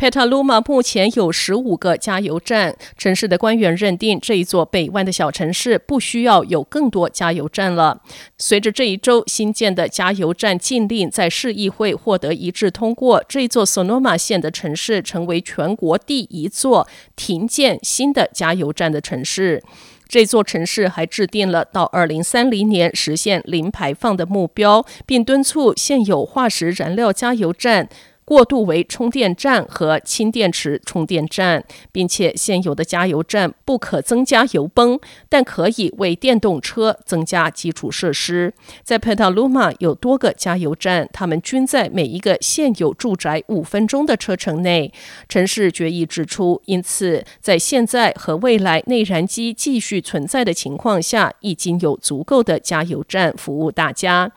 Petaluma 目前有十五个加油站，城市的官员认定这一座北湾的小城市不需要有更多加油站了。随着这一周新建的加油站禁令在市议会获得一致通过，这座 Sonoma 县的城市成为全国第一座停建新的加油站的城市。这座城市还制定了到二零三零年实现零排放的目标，并敦促现有化石燃料加油站过渡为充电站和氢电池充电站，并且现有的加油站不可增加油泵，但可以为电动车增加基础设施。在 Petaluma 有多个加油站，它们均在每一个现有住宅五分钟的车程内。城市决议指出，因此在现在和未来内燃机继续存在的情况下，已经有足够的加油站服务大家。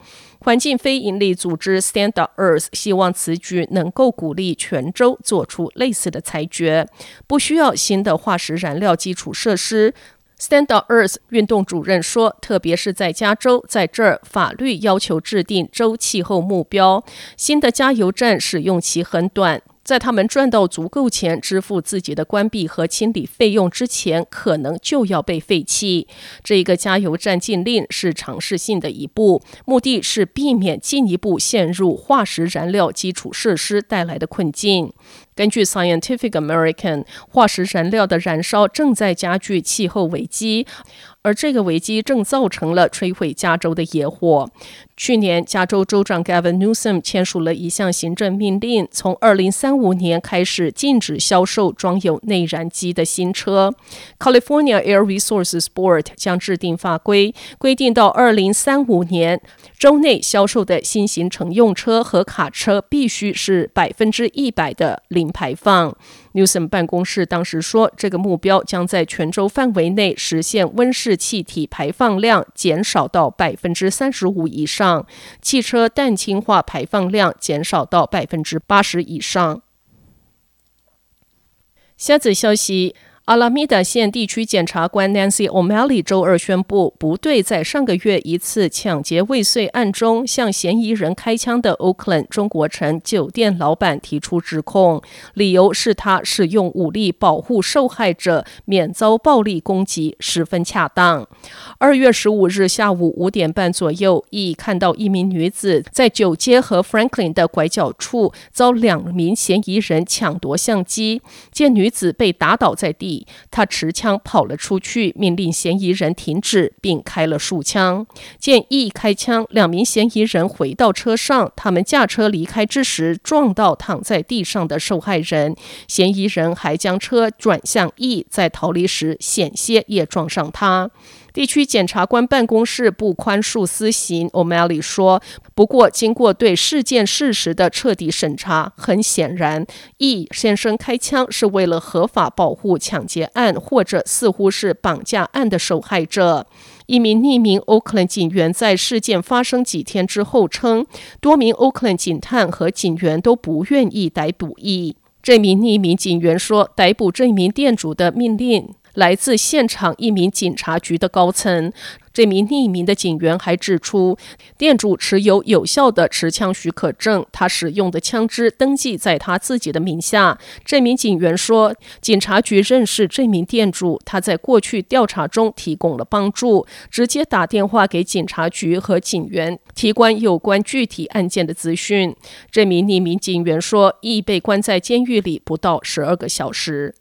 环境非营利组织 Stand Up Earth 希望此举能够鼓励全州做出类似的裁决，不需要新的化石燃料基础设施。Stand Up Earth 运动主任说，特别是在加州，在这儿法律要求制定州气候目标，新的加油站使用期很短。在他们赚到足够钱支付自己的关闭和清理费用之前，可能就要被废弃。这一个加油站禁令是尝试性的一步，目的是避免进一步陷入化石燃料基础设施带来的困境。根据 Scientific American，化石燃料的燃烧正在加剧气候危机。而这个危机正造成了摧毁加州的野火。去年，加州州长 Gavin Newsom 签署了一项行政命令，从二零三五年开始禁止销售装有内燃机的新车。California Air Resources Board 将制定法规，规定到二零三五年，州内销售的新型乘用车和卡车必须是百分之一百的零排放。Newsom 办公室当时说，这个目标将在全州范围内实现温室气体排放量减少到百分之三十五以上，汽车氮氢化排放量减少到百分之八十以上。下则消息。阿拉米达县地区检察官 Nancy O'Malley 周二宣布，不对在上个月一次抢劫未遂案中向嫌疑人开枪的 Oakland 中国城酒店老板提出指控，理由是他使用武力保护受害者免遭暴力攻击，十分恰当。二月十五日下午五点半左右，一看到一名女子在九街和 Franklin 的拐角处遭两名嫌疑人抢夺相机，见女子被打倒在地。他持枪跑了出去，命令嫌疑人停止，并开了数枪。见一开枪，两名嫌疑人回到车上。他们驾车离开之时，撞到躺在地上的受害人。嫌疑人还将车转向一，在逃离时险些也撞上他。地区检察官办公室不宽恕私刑，O'Malley 说。不过，经过对事件事实的彻底审查，很显然，E 先生开枪是为了合法保护抢劫案或者似乎是绑架案的受害者。一名匿名 Oakland 警员在事件发生几天之后称，多名 Oakland 警探和警员都不愿意逮捕 E。这名匿名警员说，逮捕这名店主的命令。来自现场一名警察局的高层，这名匿名的警员还指出，店主持有有效的持枪许可证，他使用的枪支登记在他自己的名下。这名警员说，警察局认识这名店主，他在过去调查中提供了帮助，直接打电话给警察局和警员，提供有关具体案件的资讯。这名匿名警员说，已被关在监狱里不到十二个小时。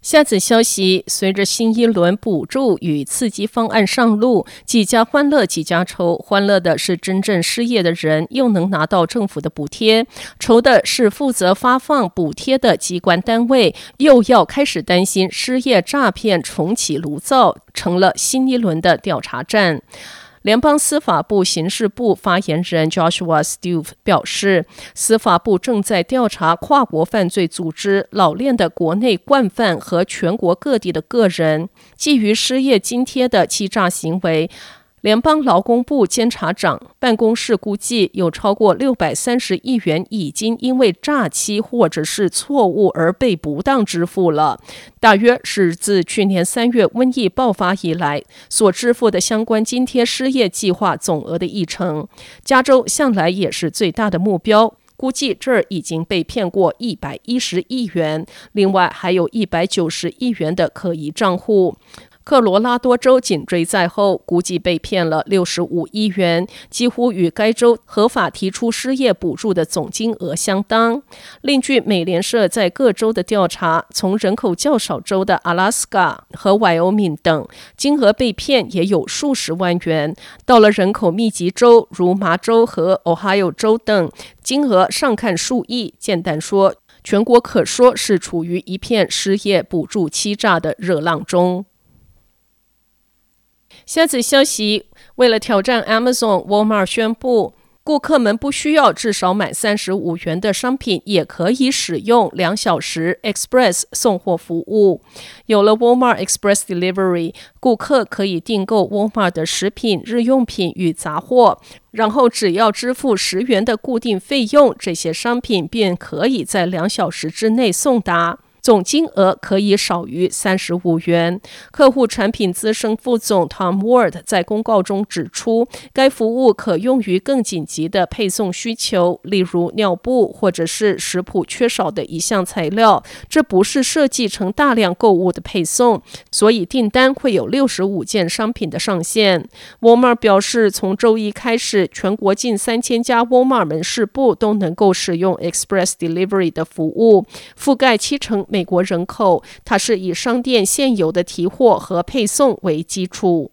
下则消息：随着新一轮补助与刺激方案上路，几家欢乐几家愁。欢乐的是真正失业的人又能拿到政府的补贴；愁的是负责发放补贴的机关单位又要开始担心失业诈骗重启炉灶，成了新一轮的调查战。联邦司法部刑事部发言人 Joshua Steve 表示，司法部正在调查跨国犯罪组织老练的国内惯犯和全国各地的个人基于失业津贴的欺诈行为。联邦劳工部监察长办公室估计，有超过六百三十亿元已经因为诈欺或者是错误而被不当支付了，大约是自去年三月瘟疫爆发以来所支付的相关津贴失业计划总额的一成。加州向来也是最大的目标，估计这儿已经被骗过一百一十亿元，另外还有一百九十亿元的可疑账户。科罗拉多州紧追在后，估计被骗了六十五亿元，几乎与该州合法提出失业补助的总金额相当。另据美联社在各州的调查，从人口较少州的阿拉斯加和迈欧明等，金额被骗也有数十万元；到了人口密集州如麻州和 Ohio 州等，金额上看数亿。简单说，全国可说是处于一片失业补助欺诈的热浪中。下则消息：为了挑战 Amazon，沃尔玛宣布，顾客们不需要至少买三十五元的商品，也可以使用两小时 Express 送货服务。有了 Walmart Express Delivery，顾客可以订购 Walmart 的食品、日用品与杂货，然后只要支付十元的固定费用，这些商品便可以在两小时之内送达。总金额可以少于三十五元。客户产品资深副总 Tom Ward 在公告中指出，该服务可用于更紧急的配送需求，例如尿布或者是食谱缺少的一项材料。这不是设计成大量购物的配送，所以订单会有六十五件商品的上限。Walmart 表示，从周一开始，全国近三千家 Walmart 门市部都能够使用 Express Delivery 的服务，覆盖七成美国人口，它是以商店现有的提货和配送为基础。